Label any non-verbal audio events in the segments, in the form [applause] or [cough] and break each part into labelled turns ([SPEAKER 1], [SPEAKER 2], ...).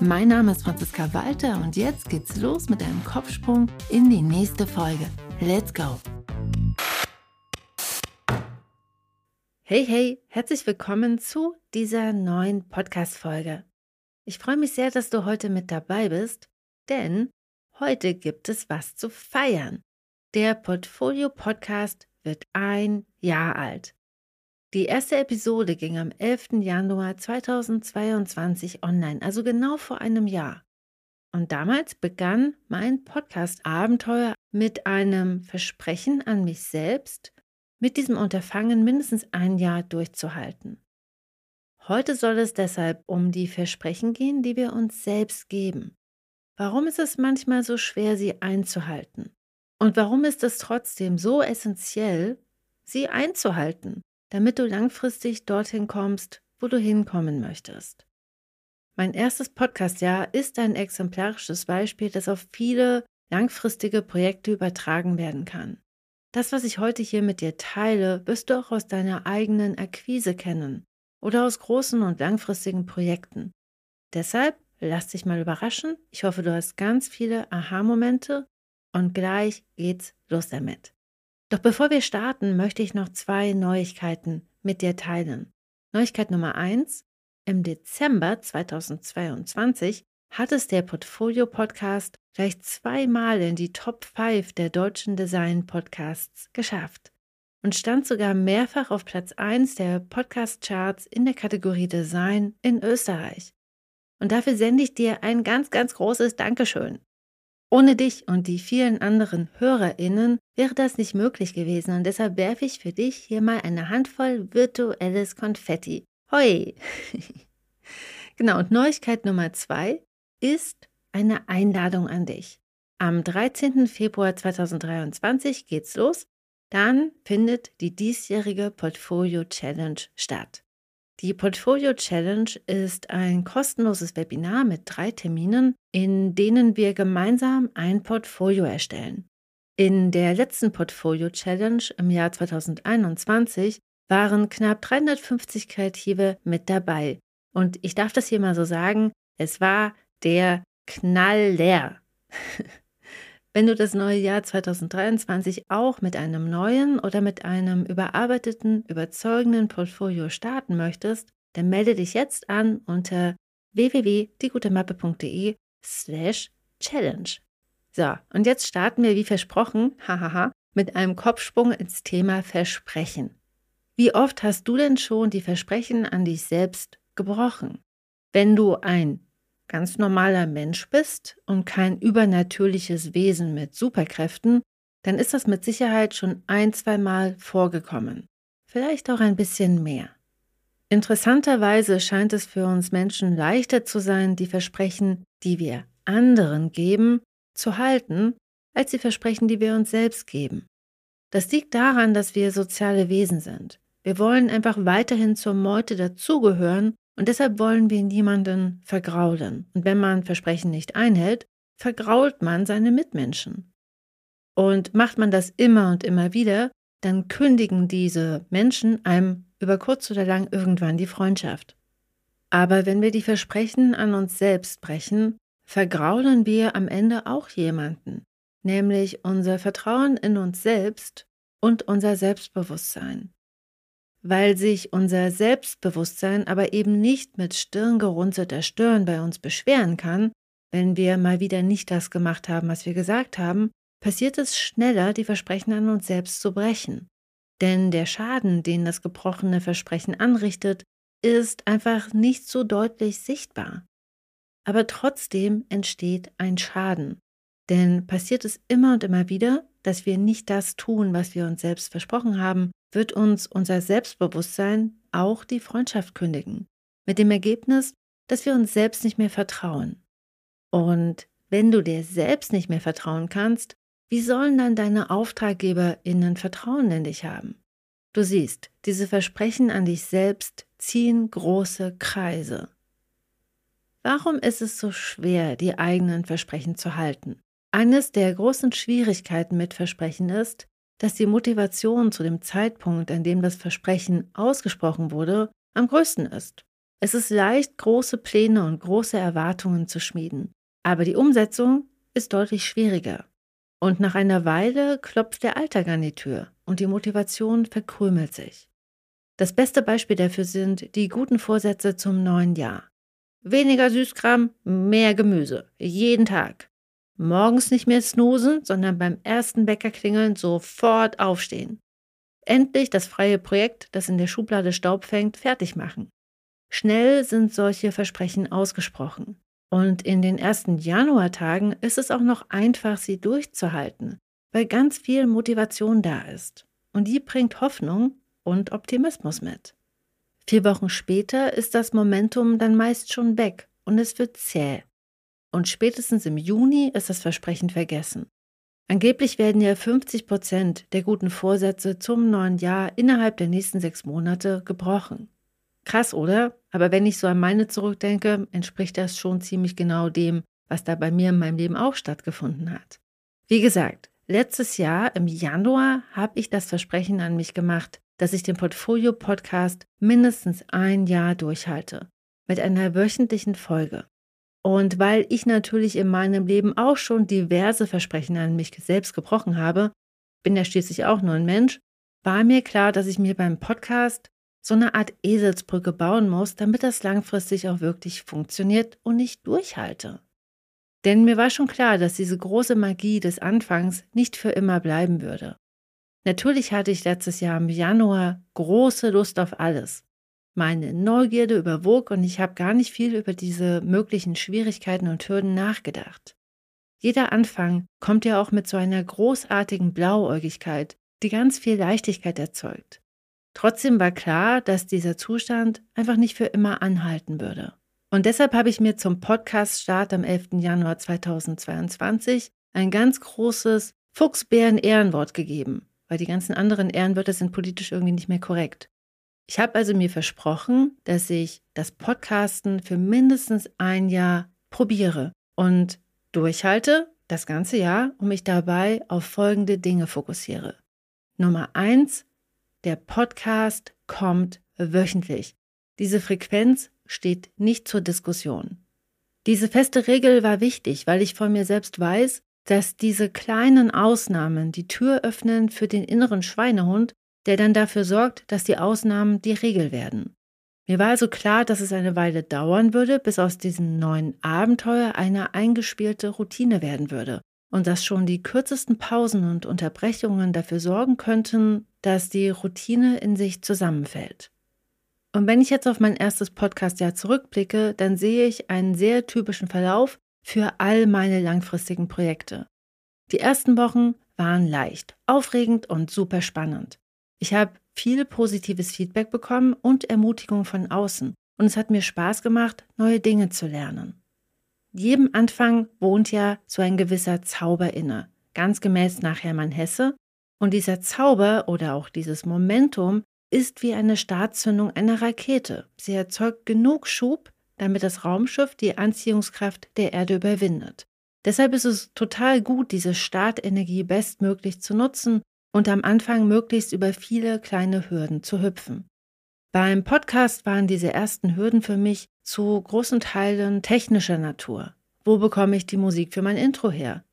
[SPEAKER 1] Mein Name ist Franziska Walter und jetzt geht's los mit einem Kopfsprung in die nächste Folge. Let's go! Hey, hey, herzlich willkommen zu dieser neuen Podcast-Folge. Ich freue mich sehr, dass du heute mit dabei bist, denn heute gibt es was zu feiern. Der Portfolio Podcast wird ein Jahr alt. Die erste Episode ging am 11. Januar 2022 online, also genau vor einem Jahr. Und damals begann mein Podcast-Abenteuer mit einem Versprechen an mich selbst, mit diesem Unterfangen mindestens ein Jahr durchzuhalten. Heute soll es deshalb um die Versprechen gehen, die wir uns selbst geben. Warum ist es manchmal so schwer, sie einzuhalten? Und warum ist es trotzdem so essentiell, sie einzuhalten? Damit du langfristig dorthin kommst, wo du hinkommen möchtest. Mein erstes Podcastjahr ist ein exemplarisches Beispiel, das auf viele langfristige Projekte übertragen werden kann. Das, was ich heute hier mit dir teile, wirst du auch aus deiner eigenen Akquise kennen oder aus großen und langfristigen Projekten. Deshalb lass dich mal überraschen. Ich hoffe, du hast ganz viele Aha-Momente und gleich geht's los damit. Doch bevor wir starten, möchte ich noch zwei Neuigkeiten mit dir teilen. Neuigkeit Nummer eins: Im Dezember 2022 hat es der Portfolio Podcast gleich zweimal in die Top 5 der deutschen Design Podcasts geschafft und stand sogar mehrfach auf Platz 1 der Podcast-Charts in der Kategorie Design in Österreich. Und dafür sende ich dir ein ganz, ganz großes Dankeschön. Ohne dich und die vielen anderen HörerInnen wäre das nicht möglich gewesen und deshalb werfe ich für dich hier mal eine Handvoll virtuelles Konfetti. Hoi! [laughs] genau, und Neuigkeit Nummer zwei ist eine Einladung an dich. Am 13. Februar 2023 geht's los. Dann findet die diesjährige Portfolio Challenge statt. Die Portfolio Challenge ist ein kostenloses Webinar mit drei Terminen, in denen wir gemeinsam ein Portfolio erstellen. In der letzten Portfolio Challenge im Jahr 2021 waren knapp 350 Kreative mit dabei. Und ich darf das hier mal so sagen, es war der Knaller. [laughs] Wenn du das neue Jahr 2023 auch mit einem neuen oder mit einem überarbeiteten, überzeugenden Portfolio starten möchtest, dann melde dich jetzt an unter www.diegutemappe.de slash challenge. So, und jetzt starten wir wie versprochen, [laughs] hahaha, mit einem Kopfsprung ins Thema Versprechen. Wie oft hast du denn schon die Versprechen an dich selbst gebrochen? Wenn du ein ganz normaler Mensch bist und kein übernatürliches Wesen mit Superkräften, dann ist das mit Sicherheit schon ein, zwei Mal vorgekommen. Vielleicht auch ein bisschen mehr. Interessanterweise scheint es für uns Menschen leichter zu sein, die Versprechen, die wir anderen geben, zu halten, als die Versprechen, die wir uns selbst geben. Das liegt daran, dass wir soziale Wesen sind. Wir wollen einfach weiterhin zur Meute dazugehören und deshalb wollen wir niemanden vergraulen. Und wenn man Versprechen nicht einhält, vergrault man seine Mitmenschen. Und macht man das immer und immer wieder, dann kündigen diese Menschen einem über kurz oder lang irgendwann die Freundschaft. Aber wenn wir die Versprechen an uns selbst brechen, vergraulen wir am Ende auch jemanden, nämlich unser Vertrauen in uns selbst und unser Selbstbewusstsein weil sich unser Selbstbewusstsein aber eben nicht mit stirngerunzelter Stirn bei uns beschweren kann, wenn wir mal wieder nicht das gemacht haben, was wir gesagt haben, passiert es schneller, die Versprechen an uns selbst zu brechen. Denn der Schaden, den das gebrochene Versprechen anrichtet, ist einfach nicht so deutlich sichtbar. Aber trotzdem entsteht ein Schaden. Denn passiert es immer und immer wieder, dass wir nicht das tun, was wir uns selbst versprochen haben, wird uns unser Selbstbewusstsein auch die Freundschaft kündigen. Mit dem Ergebnis, dass wir uns selbst nicht mehr vertrauen. Und wenn du dir selbst nicht mehr vertrauen kannst, wie sollen dann deine AuftraggeberInnen Vertrauen in dich haben? Du siehst, diese Versprechen an dich selbst ziehen große Kreise. Warum ist es so schwer, die eigenen Versprechen zu halten? Eines der großen Schwierigkeiten mit Versprechen ist, dass die Motivation zu dem Zeitpunkt, an dem das Versprechen ausgesprochen wurde, am größten ist. Es ist leicht, große Pläne und große Erwartungen zu schmieden, aber die Umsetzung ist deutlich schwieriger. Und nach einer Weile klopft der Alltag an die Tür und die Motivation verkrümelt sich. Das beste Beispiel dafür sind die guten Vorsätze zum neuen Jahr. Weniger Süßkram, mehr Gemüse, jeden Tag. Morgens nicht mehr snoosen, sondern beim ersten Bäcker klingeln sofort aufstehen. Endlich das freie Projekt, das in der Schublade Staub fängt, fertig machen. Schnell sind solche Versprechen ausgesprochen. Und in den ersten Januartagen ist es auch noch einfach, sie durchzuhalten, weil ganz viel Motivation da ist. Und die bringt Hoffnung und Optimismus mit. Vier Wochen später ist das Momentum dann meist schon weg und es wird zäh. Und spätestens im Juni ist das Versprechen vergessen. Angeblich werden ja 50 Prozent der guten Vorsätze zum neuen Jahr innerhalb der nächsten sechs Monate gebrochen. Krass, oder? Aber wenn ich so an meine zurückdenke, entspricht das schon ziemlich genau dem, was da bei mir in meinem Leben auch stattgefunden hat. Wie gesagt, letztes Jahr im Januar habe ich das Versprechen an mich gemacht, dass ich den Portfolio-Podcast mindestens ein Jahr durchhalte. Mit einer wöchentlichen Folge. Und weil ich natürlich in meinem Leben auch schon diverse Versprechen an mich selbst gebrochen habe, bin ja schließlich auch nur ein Mensch, war mir klar, dass ich mir beim Podcast so eine Art Eselsbrücke bauen muss, damit das langfristig auch wirklich funktioniert und ich durchhalte. Denn mir war schon klar, dass diese große Magie des Anfangs nicht für immer bleiben würde. Natürlich hatte ich letztes Jahr im Januar große Lust auf alles. Meine Neugierde überwog und ich habe gar nicht viel über diese möglichen Schwierigkeiten und Hürden nachgedacht. Jeder Anfang kommt ja auch mit so einer großartigen Blauäugigkeit, die ganz viel Leichtigkeit erzeugt. Trotzdem war klar, dass dieser Zustand einfach nicht für immer anhalten würde. Und deshalb habe ich mir zum Podcast-Start am 11. Januar 2022 ein ganz großes Fuchsbären-Ehrenwort gegeben, weil die ganzen anderen Ehrenwörter sind politisch irgendwie nicht mehr korrekt. Ich habe also mir versprochen, dass ich das Podcasten für mindestens ein Jahr probiere und durchhalte das ganze Jahr und mich dabei auf folgende Dinge fokussiere. Nummer eins, der Podcast kommt wöchentlich. Diese Frequenz steht nicht zur Diskussion. Diese feste Regel war wichtig, weil ich von mir selbst weiß, dass diese kleinen Ausnahmen die Tür öffnen für den inneren Schweinehund, der dann dafür sorgt, dass die Ausnahmen die Regel werden. Mir war also klar, dass es eine Weile dauern würde, bis aus diesem neuen Abenteuer eine eingespielte Routine werden würde und dass schon die kürzesten Pausen und Unterbrechungen dafür sorgen könnten, dass die Routine in sich zusammenfällt. Und wenn ich jetzt auf mein erstes Podcast-Jahr zurückblicke, dann sehe ich einen sehr typischen Verlauf für all meine langfristigen Projekte. Die ersten Wochen waren leicht, aufregend und super spannend. Ich habe viel positives Feedback bekommen und Ermutigung von außen und es hat mir Spaß gemacht, neue Dinge zu lernen. Jedem Anfang wohnt ja so ein gewisser Zauber inne, ganz gemäß nach Hermann Hesse, und dieser Zauber oder auch dieses Momentum ist wie eine Startzündung einer Rakete. Sie erzeugt genug Schub, damit das Raumschiff die Anziehungskraft der Erde überwindet. Deshalb ist es total gut, diese Startenergie bestmöglich zu nutzen und am Anfang möglichst über viele kleine Hürden zu hüpfen. Beim Podcast waren diese ersten Hürden für mich zu großen Teilen technischer Natur. Wo bekomme ich die Musik für mein Intro her?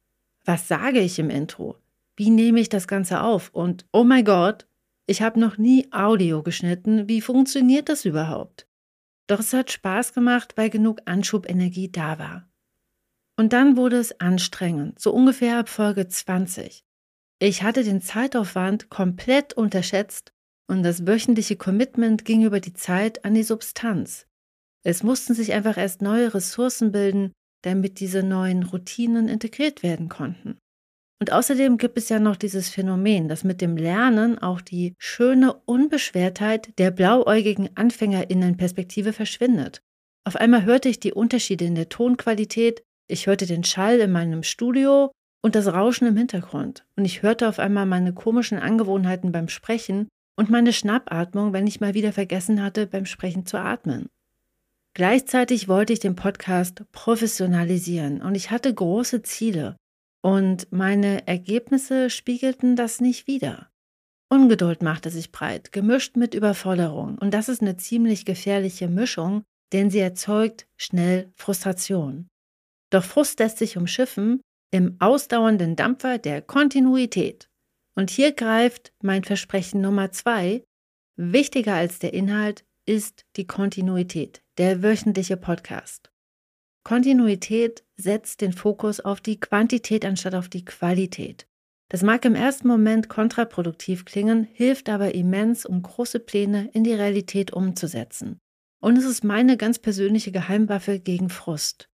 [SPEAKER 1] Was sage ich im Intro? wie nehme ich das Ganze auf? Und oh mein Gott, ich habe noch nie Audio geschnitten. Wie funktioniert das überhaupt? Doch es hat Spaß gemacht, weil genug Anschubenergie da war. Und dann wurde es anstrengend, so ungefähr ab Folge 20. Ich hatte den Zeitaufwand komplett unterschätzt und das wöchentliche Commitment ging über die Zeit an die Substanz. Es mussten sich einfach erst neue Ressourcen bilden, damit diese neuen Routinen integriert werden konnten. Und außerdem gibt es ja noch dieses Phänomen, dass mit dem Lernen auch die schöne Unbeschwertheit der blauäugigen Anfängerinnenperspektive verschwindet. Auf einmal hörte ich die Unterschiede in der Tonqualität, ich hörte den Schall in meinem Studio und das Rauschen im Hintergrund. Und ich hörte auf einmal meine komischen Angewohnheiten beim Sprechen und meine Schnappatmung, wenn ich mal wieder vergessen hatte, beim Sprechen zu atmen. Gleichzeitig wollte ich den Podcast professionalisieren und ich hatte große Ziele und meine Ergebnisse spiegelten das nicht wider. Ungeduld machte sich breit, gemischt mit Überforderung und das ist eine ziemlich gefährliche Mischung, denn sie erzeugt schnell Frustration. Doch Frust lässt sich umschiffen im ausdauernden Dampfer der Kontinuität. Und hier greift mein Versprechen Nummer zwei. Wichtiger als der Inhalt ist die Kontinuität, der wöchentliche Podcast. Kontinuität setzt den Fokus auf die Quantität anstatt auf die Qualität. Das mag im ersten Moment kontraproduktiv klingen, hilft aber immens, um große Pläne in die Realität umzusetzen. Und es ist meine ganz persönliche Geheimwaffe gegen Frust.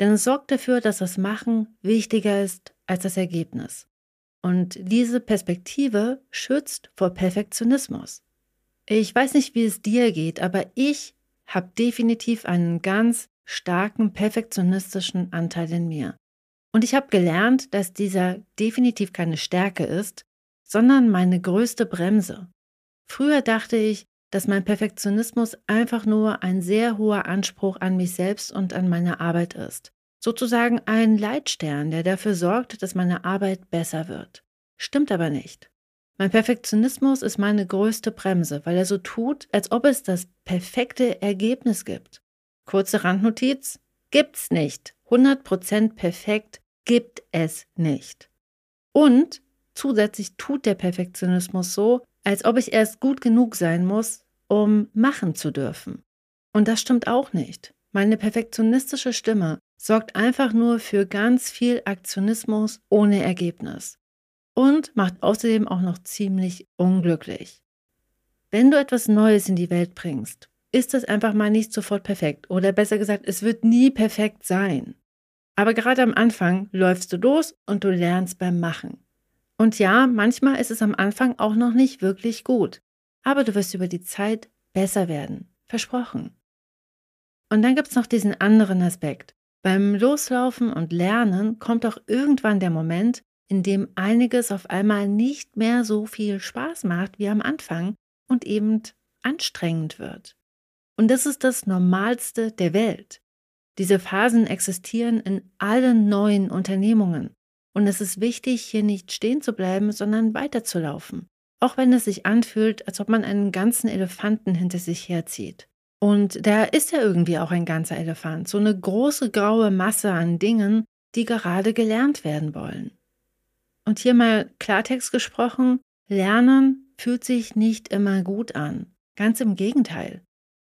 [SPEAKER 1] Denn es sorgt dafür, dass das Machen wichtiger ist als das Ergebnis. Und diese Perspektive schützt vor Perfektionismus. Ich weiß nicht, wie es dir geht, aber ich habe definitiv einen ganz starken perfektionistischen Anteil in mir. Und ich habe gelernt, dass dieser definitiv keine Stärke ist, sondern meine größte Bremse. Früher dachte ich, dass mein Perfektionismus einfach nur ein sehr hoher Anspruch an mich selbst und an meine Arbeit ist. Sozusagen ein Leitstern, der dafür sorgt, dass meine Arbeit besser wird. Stimmt aber nicht. Mein Perfektionismus ist meine größte Bremse, weil er so tut, als ob es das perfekte Ergebnis gibt. Kurze Randnotiz, gibt's nicht. 100% perfekt gibt es nicht. Und zusätzlich tut der Perfektionismus so, als ob ich erst gut genug sein muss, um machen zu dürfen. Und das stimmt auch nicht. Meine perfektionistische Stimme sorgt einfach nur für ganz viel Aktionismus ohne Ergebnis und macht außerdem auch noch ziemlich unglücklich. Wenn du etwas Neues in die Welt bringst, ist es einfach mal nicht sofort perfekt oder besser gesagt, es wird nie perfekt sein. Aber gerade am Anfang läufst du los und du lernst beim Machen. Und ja, manchmal ist es am Anfang auch noch nicht wirklich gut, aber du wirst über die Zeit besser werden. Versprochen. Und dann gibt es noch diesen anderen Aspekt. Beim Loslaufen und Lernen kommt auch irgendwann der Moment, in dem einiges auf einmal nicht mehr so viel Spaß macht wie am Anfang und eben anstrengend wird. Und das ist das Normalste der Welt. Diese Phasen existieren in allen neuen Unternehmungen. Und es ist wichtig, hier nicht stehen zu bleiben, sondern weiterzulaufen. Auch wenn es sich anfühlt, als ob man einen ganzen Elefanten hinter sich herzieht. Und da ist ja irgendwie auch ein ganzer Elefant, so eine große graue Masse an Dingen, die gerade gelernt werden wollen. Und hier mal Klartext gesprochen, Lernen fühlt sich nicht immer gut an. Ganz im Gegenteil.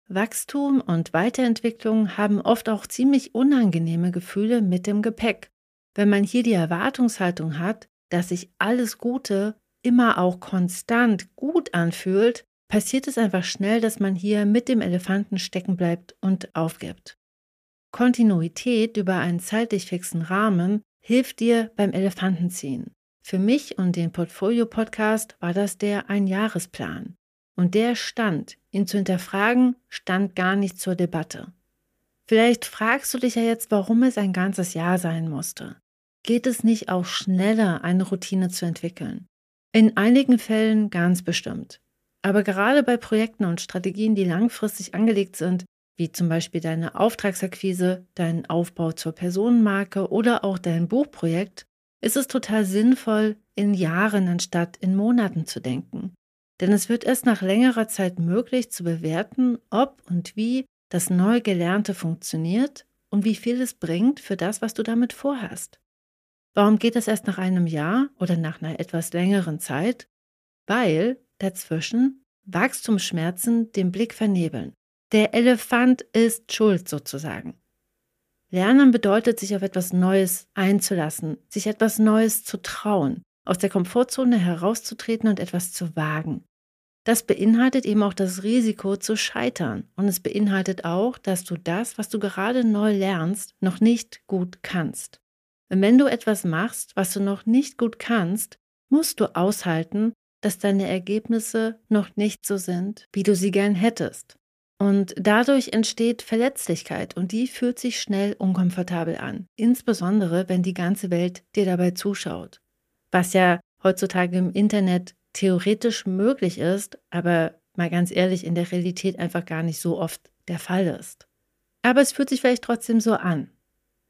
[SPEAKER 1] Wachstum und Weiterentwicklung haben oft auch ziemlich unangenehme Gefühle mit dem Gepäck. Wenn man hier die Erwartungshaltung hat, dass sich alles Gute immer auch konstant gut anfühlt, passiert es einfach schnell, dass man hier mit dem Elefanten stecken bleibt und aufgibt. Kontinuität über einen zeitlich fixen Rahmen hilft dir beim Elefantenziehen. Für mich und den Portfolio-Podcast war das der Einjahresplan. Und der stand, ihn zu hinterfragen, stand gar nicht zur Debatte. Vielleicht fragst du dich ja jetzt, warum es ein ganzes Jahr sein musste. Geht es nicht auch schneller, eine Routine zu entwickeln? In einigen Fällen ganz bestimmt. Aber gerade bei Projekten und Strategien, die langfristig angelegt sind, wie zum Beispiel deine Auftragsakquise, dein Aufbau zur Personenmarke oder auch dein Buchprojekt, ist es total sinnvoll, in Jahren anstatt in Monaten zu denken. Denn es wird erst nach längerer Zeit möglich zu bewerten, ob und wie das neu Gelernte funktioniert und wie viel es bringt für das, was du damit vorhast. Warum geht das erst nach einem Jahr oder nach einer etwas längeren Zeit? Weil dazwischen Wachstumsschmerzen den Blick vernebeln. Der Elefant ist schuld sozusagen. Lernen bedeutet, sich auf etwas Neues einzulassen, sich etwas Neues zu trauen, aus der Komfortzone herauszutreten und etwas zu wagen. Das beinhaltet eben auch das Risiko zu scheitern. Und es beinhaltet auch, dass du das, was du gerade neu lernst, noch nicht gut kannst. Und wenn du etwas machst, was du noch nicht gut kannst, musst du aushalten, dass deine Ergebnisse noch nicht so sind, wie du sie gern hättest. Und dadurch entsteht Verletzlichkeit und die fühlt sich schnell unkomfortabel an, insbesondere wenn die ganze Welt dir dabei zuschaut. Was ja heutzutage im Internet theoretisch möglich ist, aber mal ganz ehrlich in der Realität einfach gar nicht so oft der Fall ist. Aber es fühlt sich vielleicht trotzdem so an.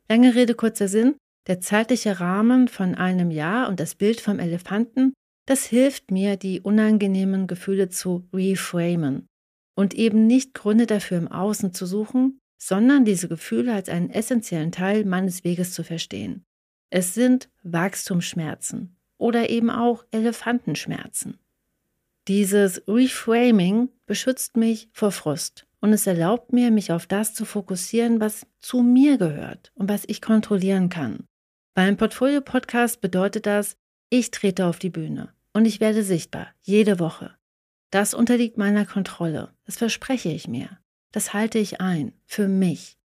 [SPEAKER 1] Lange Rede, kurzer Sinn, der zeitliche Rahmen von einem Jahr und das Bild vom Elefanten, das hilft mir, die unangenehmen Gefühle zu reframen und eben nicht Gründe dafür im Außen zu suchen, sondern diese Gefühle als einen essentiellen Teil meines Weges zu verstehen. Es sind Wachstumsschmerzen oder eben auch Elefantenschmerzen. Dieses Reframing beschützt mich vor Frust und es erlaubt mir, mich auf das zu fokussieren, was zu mir gehört und was ich kontrollieren kann. Beim Portfolio-Podcast bedeutet das, ich trete auf die Bühne und ich werde sichtbar, jede Woche. Das unterliegt meiner Kontrolle, das verspreche ich mir. Das halte ich ein, für mich.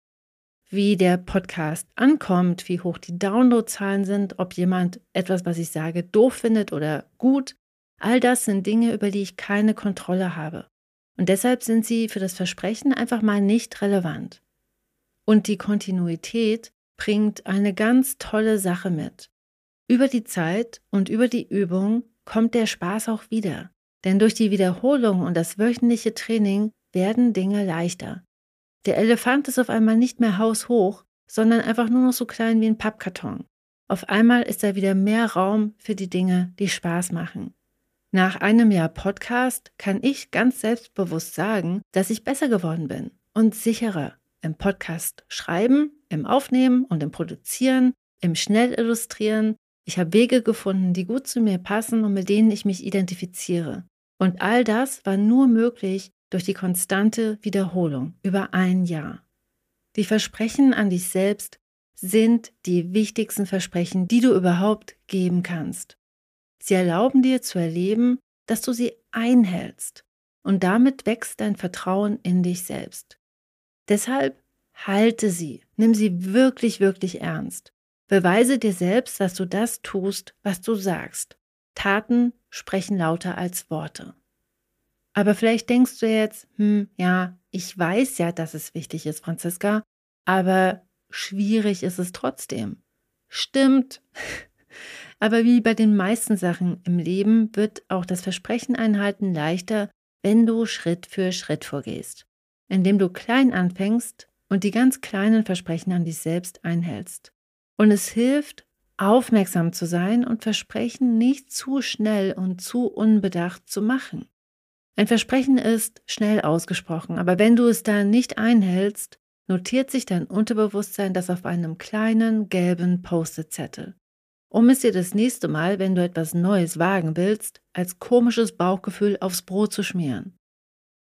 [SPEAKER 1] Wie der Podcast ankommt, wie hoch die Downloadzahlen sind, ob jemand etwas, was ich sage, doof findet oder gut, all das sind Dinge, über die ich keine Kontrolle habe. Und deshalb sind sie für das Versprechen einfach mal nicht relevant. Und die Kontinuität bringt eine ganz tolle Sache mit. Über die Zeit und über die Übung kommt der Spaß auch wieder. Denn durch die Wiederholung und das wöchentliche Training werden Dinge leichter. Der Elefant ist auf einmal nicht mehr haushoch, sondern einfach nur noch so klein wie ein Pappkarton. Auf einmal ist da wieder mehr Raum für die Dinge, die Spaß machen. Nach einem Jahr Podcast kann ich ganz selbstbewusst sagen, dass ich besser geworden bin und sicherer im Podcast schreiben, im Aufnehmen und im Produzieren, im Schnellillustrieren. Ich habe Wege gefunden, die gut zu mir passen und mit denen ich mich identifiziere. Und all das war nur möglich durch die konstante Wiederholung über ein Jahr. Die Versprechen an dich selbst sind die wichtigsten Versprechen, die du überhaupt geben kannst. Sie erlauben dir zu erleben, dass du sie einhältst und damit wächst dein Vertrauen in dich selbst. Deshalb halte sie, nimm sie wirklich, wirklich ernst. Beweise dir selbst, dass du das tust, was du sagst. Taten sprechen lauter als Worte. Aber vielleicht denkst du jetzt, hm, ja, ich weiß ja, dass es wichtig ist, Franziska, aber schwierig ist es trotzdem. Stimmt. [laughs] Aber wie bei den meisten Sachen im Leben wird auch das Versprechen einhalten leichter, wenn du Schritt für Schritt vorgehst, indem du klein anfängst und die ganz kleinen Versprechen an dich selbst einhältst. Und es hilft, aufmerksam zu sein und Versprechen nicht zu schnell und zu unbedacht zu machen. Ein Versprechen ist schnell ausgesprochen, aber wenn du es dann nicht einhältst, notiert sich dein Unterbewusstsein das auf einem kleinen gelben Post-it-Zettel um es dir das nächste Mal, wenn du etwas Neues wagen willst, als komisches Bauchgefühl aufs Brot zu schmieren.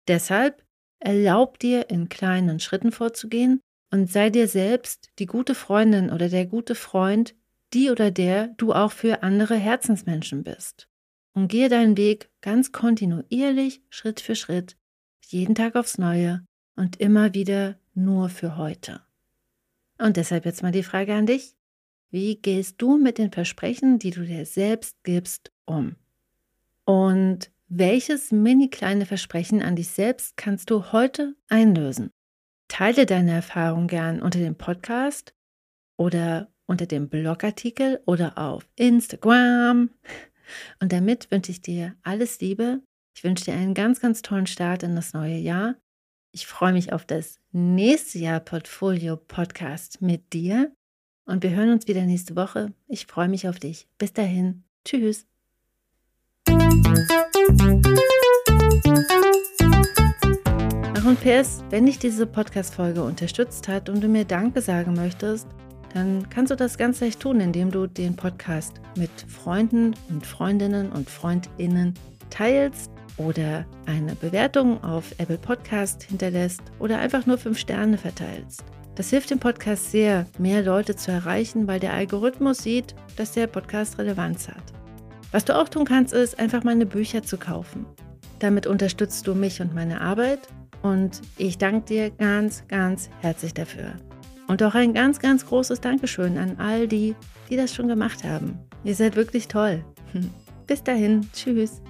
[SPEAKER 1] Deshalb erlaub dir, in kleinen Schritten vorzugehen und sei dir selbst die gute Freundin oder der gute Freund, die oder der du auch für andere Herzensmenschen bist. Und gehe deinen Weg ganz kontinuierlich, Schritt für Schritt, jeden Tag aufs Neue und immer wieder nur für heute. Und deshalb jetzt mal die Frage an dich. Wie gehst du mit den Versprechen, die du dir selbst gibst, um? Und welches mini kleine Versprechen an dich selbst kannst du heute einlösen? Teile deine Erfahrung gern unter dem Podcast oder unter dem Blogartikel oder auf Instagram. Und damit wünsche ich dir alles Liebe. Ich wünsche dir einen ganz, ganz tollen Start in das neue Jahr. Ich freue mich auf das nächste Jahr Portfolio Podcast mit dir. Und wir hören uns wieder nächste Woche. Ich freue mich auf dich. Bis dahin. Tschüss. Ach und PS, wenn dich diese Podcast-Folge unterstützt hat und du mir Danke sagen möchtest, dann kannst du das ganz leicht tun, indem du den Podcast mit Freunden und Freundinnen und Freundinnen teilst oder eine Bewertung auf Apple Podcast hinterlässt oder einfach nur fünf Sterne verteilst. Das hilft dem Podcast sehr, mehr Leute zu erreichen, weil der Algorithmus sieht, dass der Podcast Relevanz hat. Was du auch tun kannst, ist einfach meine Bücher zu kaufen. Damit unterstützt du mich und meine Arbeit und ich danke dir ganz, ganz herzlich dafür. Und auch ein ganz, ganz großes Dankeschön an all die, die das schon gemacht haben. Ihr seid wirklich toll. [laughs] Bis dahin, tschüss.